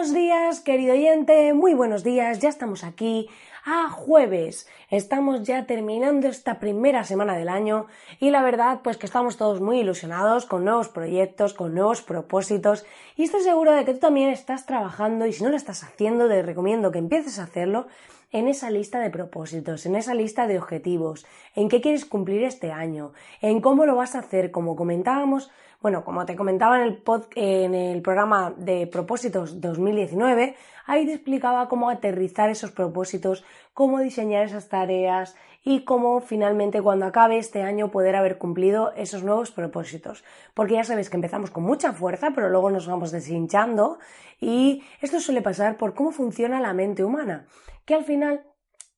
Buenos días, querido oyente, muy buenos días, ya estamos aquí a jueves. Estamos ya terminando esta primera semana del año y la verdad pues que estamos todos muy ilusionados con nuevos proyectos, con nuevos propósitos y estoy seguro de que tú también estás trabajando y si no lo estás haciendo te recomiendo que empieces a hacerlo en esa lista de propósitos, en esa lista de objetivos, en qué quieres cumplir este año, en cómo lo vas a hacer, como comentábamos, bueno, como te comentaba en el, en el programa de propósitos 2019, ahí te explicaba cómo aterrizar esos propósitos, cómo diseñar esas tareas y cómo finalmente cuando acabe este año poder haber cumplido esos nuevos propósitos. Porque ya sabes que empezamos con mucha fuerza, pero luego nos vamos deshinchando y esto suele pasar por cómo funciona la mente humana, que al final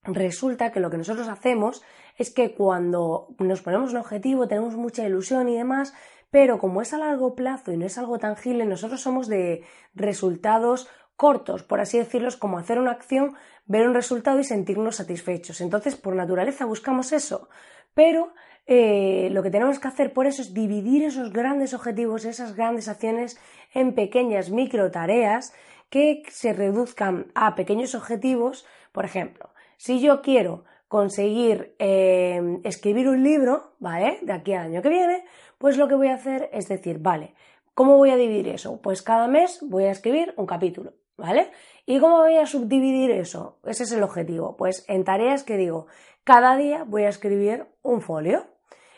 resulta que lo que nosotros hacemos es que cuando nos ponemos un objetivo, tenemos mucha ilusión y demás, pero como es a largo plazo y no es algo tangible, nosotros somos de resultados cortos, por así decirlo, como hacer una acción, ver un resultado y sentirnos satisfechos. Entonces, por naturaleza buscamos eso, pero eh, lo que tenemos que hacer por eso es dividir esos grandes objetivos, esas grandes acciones en pequeñas micro tareas que se reduzcan a pequeños objetivos. Por ejemplo, si yo quiero conseguir eh, escribir un libro, ¿vale? De aquí al año que viene, pues lo que voy a hacer es decir, vale, ¿cómo voy a dividir eso? Pues cada mes voy a escribir un capítulo, ¿vale? ¿Y cómo voy a subdividir eso? Ese es el objetivo. Pues en tareas que digo, cada día voy a escribir un folio.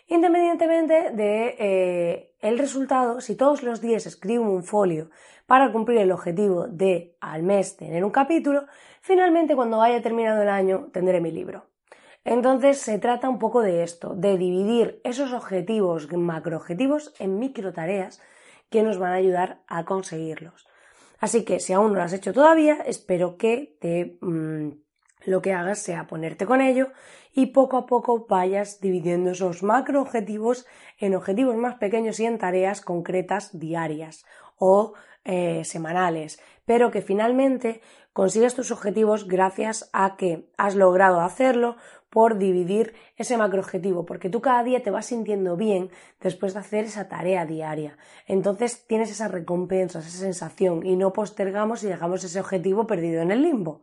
Independientemente de eh, el resultado, si todos los días escribo un folio para cumplir el objetivo de al mes tener un capítulo, finalmente cuando haya terminado el año tendré mi libro. Entonces se trata un poco de esto, de dividir esos objetivos, macroobjetivos, en micro tareas que nos van a ayudar a conseguirlos. Así que si aún no lo has hecho todavía, espero que mm, lo que hagas sea ponerte con ello y poco a poco vayas dividiendo esos macroobjetivos en objetivos más pequeños y en tareas concretas diarias o eh, semanales, pero que finalmente consigas tus objetivos gracias a que has logrado hacerlo por dividir ese macroobjetivo, porque tú cada día te vas sintiendo bien después de hacer esa tarea diaria. Entonces tienes esa recompensa, esa sensación y no postergamos y dejamos ese objetivo perdido en el limbo.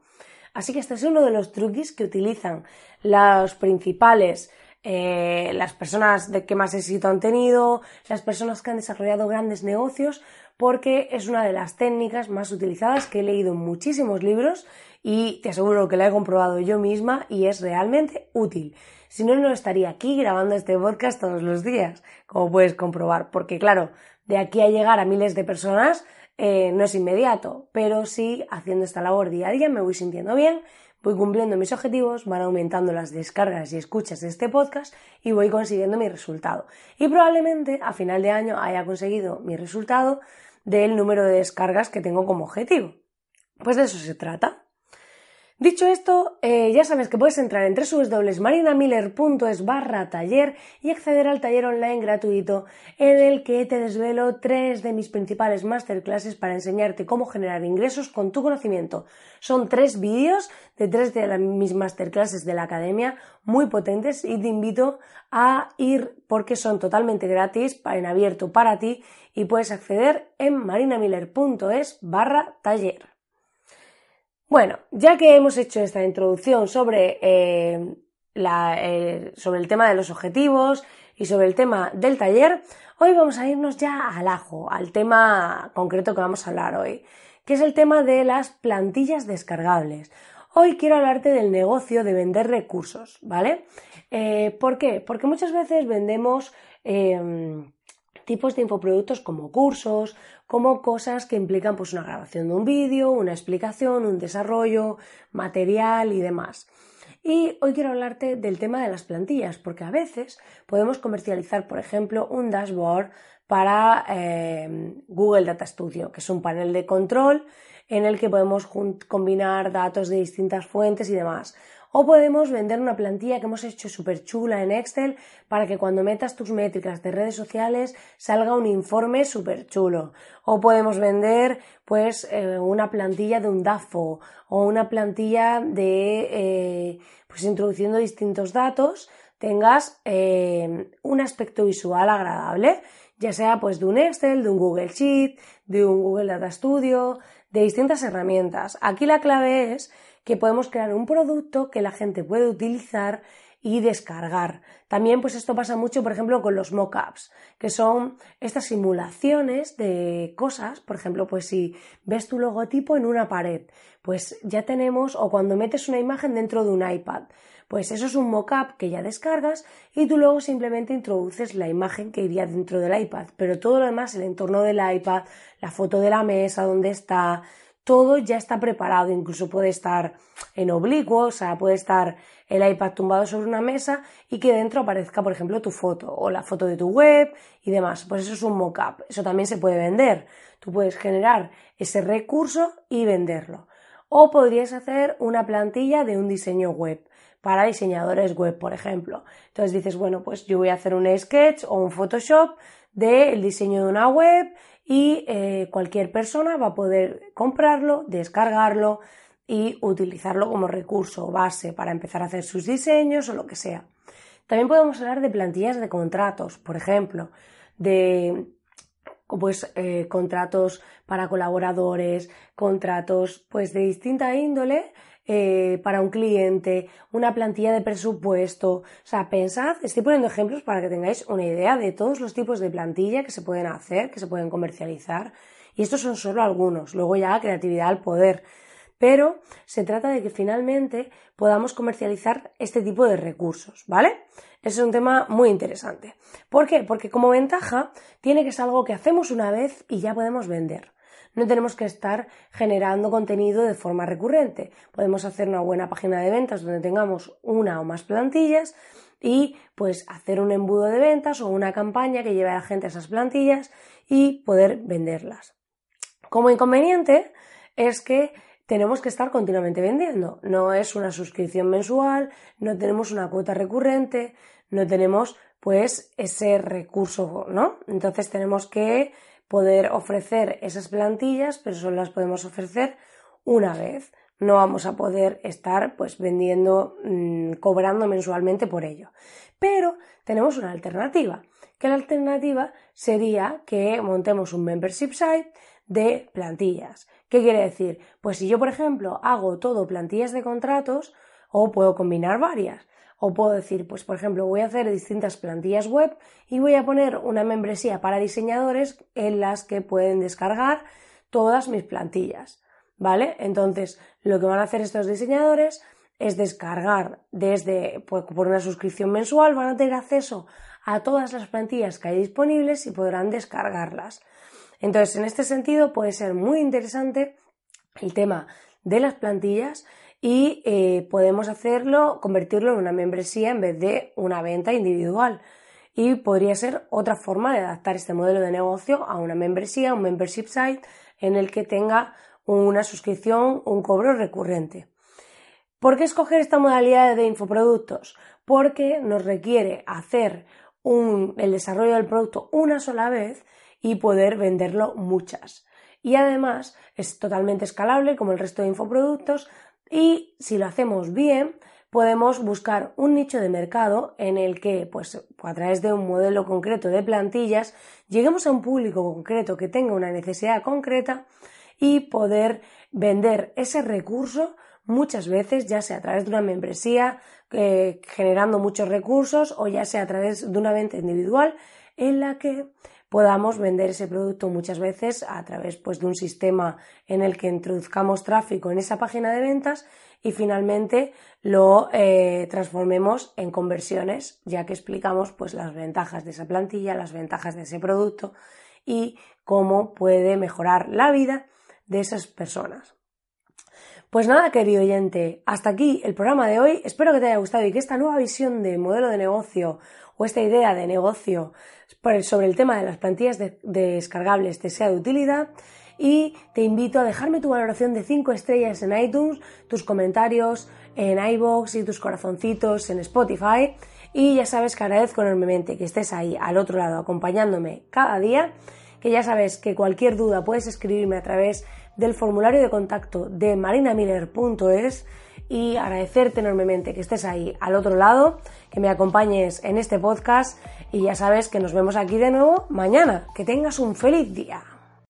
Así que este es uno de los truquis que utilizan los principales eh, las personas de que más éxito han tenido, las personas que han desarrollado grandes negocios, porque es una de las técnicas más utilizadas que he leído en muchísimos libros y te aseguro que la he comprobado yo misma y es realmente útil. Si no, no estaría aquí grabando este podcast todos los días, como puedes comprobar, porque claro, de aquí a llegar a miles de personas eh, no es inmediato, pero sí haciendo esta labor día a día me voy sintiendo bien, voy cumpliendo mis objetivos, van aumentando las descargas y escuchas de este podcast y voy consiguiendo mi resultado. Y probablemente a final de año haya conseguido mi resultado del número de descargas que tengo como objetivo. Pues de eso se trata. Dicho esto, eh, ya sabes que puedes entrar en www.marinamiller.es barra taller y acceder al taller online gratuito en el que te desvelo tres de mis principales masterclasses para enseñarte cómo generar ingresos con tu conocimiento. Son tres vídeos de tres de mis masterclasses de la academia muy potentes y te invito a ir porque son totalmente gratis, en abierto para ti y puedes acceder en marinamiller.es barra taller. Bueno, ya que hemos hecho esta introducción sobre, eh, eh, sobre el tema de los objetivos y sobre el tema del taller, hoy vamos a irnos ya al ajo, al tema concreto que vamos a hablar hoy, que es el tema de las plantillas descargables. Hoy quiero hablarte del negocio de vender recursos, ¿vale? Eh, ¿Por qué? Porque muchas veces vendemos tipos de infoproductos como cursos, como cosas que implican pues una grabación de un vídeo, una explicación, un desarrollo, material y demás. Y hoy quiero hablarte del tema de las plantillas, porque a veces podemos comercializar, por ejemplo, un dashboard para eh, Google Data Studio, que es un panel de control en el que podemos combinar datos de distintas fuentes y demás. O podemos vender una plantilla que hemos hecho súper chula en Excel para que cuando metas tus métricas de redes sociales salga un informe súper chulo. O podemos vender pues eh, una plantilla de un DAFO o una plantilla de eh, pues introduciendo distintos datos tengas eh, un aspecto visual agradable, ya sea pues de un Excel, de un Google Sheet, de un Google Data Studio, de distintas herramientas. Aquí la clave es que podemos crear un producto que la gente puede utilizar y descargar. También pues esto pasa mucho, por ejemplo, con los mockups, que son estas simulaciones de cosas, por ejemplo, pues si ves tu logotipo en una pared, pues ya tenemos o cuando metes una imagen dentro de un iPad, pues eso es un mockup que ya descargas y tú luego simplemente introduces la imagen que iría dentro del iPad, pero todo lo demás, el entorno del iPad, la foto de la mesa, donde está, todo ya está preparado, incluso puede estar en oblicuo, o sea, puede estar el iPad tumbado sobre una mesa y que dentro aparezca, por ejemplo, tu foto o la foto de tu web y demás. Pues eso es un mockup, eso también se puede vender. Tú puedes generar ese recurso y venderlo. O podrías hacer una plantilla de un diseño web para diseñadores web, por ejemplo. Entonces dices, bueno, pues yo voy a hacer un sketch o un Photoshop del diseño de una web y eh, cualquier persona va a poder comprarlo, descargarlo y utilizarlo como recurso base para empezar a hacer sus diseños o lo que sea. También podemos hablar de plantillas de contratos, por ejemplo, de pues eh, contratos para colaboradores, contratos pues de distinta índole eh, para un cliente, una plantilla de presupuesto. O sea, pensad, estoy poniendo ejemplos para que tengáis una idea de todos los tipos de plantilla que se pueden hacer, que se pueden comercializar. Y estos son solo algunos. Luego ya creatividad al poder. Pero se trata de que finalmente podamos comercializar este tipo de recursos, ¿vale? Ese es un tema muy interesante. ¿Por qué? Porque como ventaja tiene que ser algo que hacemos una vez y ya podemos vender no tenemos que estar generando contenido de forma recurrente. Podemos hacer una buena página de ventas donde tengamos una o más plantillas y pues hacer un embudo de ventas o una campaña que lleve a la gente a esas plantillas y poder venderlas. Como inconveniente es que tenemos que estar continuamente vendiendo. No es una suscripción mensual, no tenemos una cuota recurrente, no tenemos pues ese recurso, ¿no? Entonces tenemos que poder ofrecer esas plantillas, pero solo las podemos ofrecer una vez. No vamos a poder estar pues vendiendo, mm, cobrando mensualmente por ello. Pero tenemos una alternativa, que la alternativa sería que montemos un membership site de plantillas. ¿Qué quiere decir? Pues si yo, por ejemplo, hago todo plantillas de contratos, o puedo combinar varias. O puedo decir, pues por ejemplo, voy a hacer distintas plantillas web y voy a poner una membresía para diseñadores en las que pueden descargar todas mis plantillas. ¿Vale? Entonces, lo que van a hacer estos diseñadores es descargar desde pues, por una suscripción mensual, van a tener acceso a todas las plantillas que hay disponibles y podrán descargarlas. Entonces, en este sentido, puede ser muy interesante el tema de las plantillas y eh, podemos hacerlo, convertirlo en una membresía en vez de una venta individual. Y podría ser otra forma de adaptar este modelo de negocio a una membresía, un membership site en el que tenga una suscripción, un cobro recurrente. ¿Por qué escoger esta modalidad de infoproductos? Porque nos requiere hacer el desarrollo del producto una sola vez y poder venderlo muchas. Y además es totalmente escalable como el resto de infoproductos, y si lo hacemos bien, podemos buscar un nicho de mercado en el que, pues, a través de un modelo concreto de plantillas, lleguemos a un público concreto que tenga una necesidad concreta y poder vender ese recurso muchas veces, ya sea a través de una membresía, eh, generando muchos recursos, o ya sea a través de una venta individual, en la que podamos vender ese producto muchas veces a través pues, de un sistema en el que introduzcamos tráfico en esa página de ventas y finalmente lo eh, transformemos en conversiones, ya que explicamos pues, las ventajas de esa plantilla, las ventajas de ese producto y cómo puede mejorar la vida de esas personas. Pues nada, querido oyente, hasta aquí el programa de hoy. Espero que te haya gustado y que esta nueva visión de modelo de negocio o esta idea de negocio sobre el tema de las plantillas descargables te sea de utilidad y te invito a dejarme tu valoración de 5 estrellas en iTunes, tus comentarios en iBox y tus corazoncitos en Spotify. Y ya sabes que agradezco enormemente que estés ahí al otro lado acompañándome cada día, que ya sabes que cualquier duda puedes escribirme a través del formulario de contacto de marinamiller.es y agradecerte enormemente que estés ahí al otro lado, que me acompañes en este podcast y ya sabes que nos vemos aquí de nuevo mañana. Que tengas un feliz día.